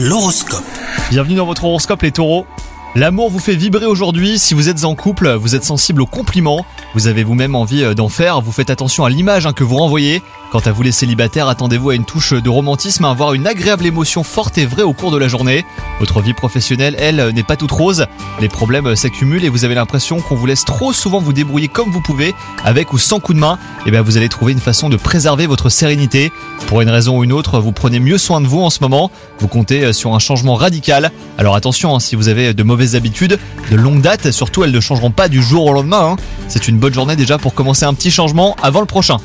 L'horoscope. Bienvenue dans votre horoscope les taureaux. L'amour vous fait vibrer aujourd'hui, si vous êtes en couple, vous êtes sensible aux compliments, vous avez vous-même envie euh, d'en faire, vous faites attention à l'image hein, que vous renvoyez. Quant à vous les célibataires, attendez-vous à une touche de romantisme, à avoir une agréable émotion forte et vraie au cours de la journée. Votre vie professionnelle, elle, euh, n'est pas toute rose, les problèmes euh, s'accumulent et vous avez l'impression qu'on vous laisse trop souvent vous débrouiller comme vous pouvez, avec ou sans coup de main, et bien vous allez trouver une façon de préserver votre sérénité. Pour une raison ou une autre, vous prenez mieux soin de vous en ce moment, vous comptez sur un changement radical. Alors attention, hein, si vous avez de mauvaises habitudes, de longue date, surtout elles ne changeront pas du jour au lendemain. hein. C'est une bonne journée déjà pour commencer un petit changement avant le prochain.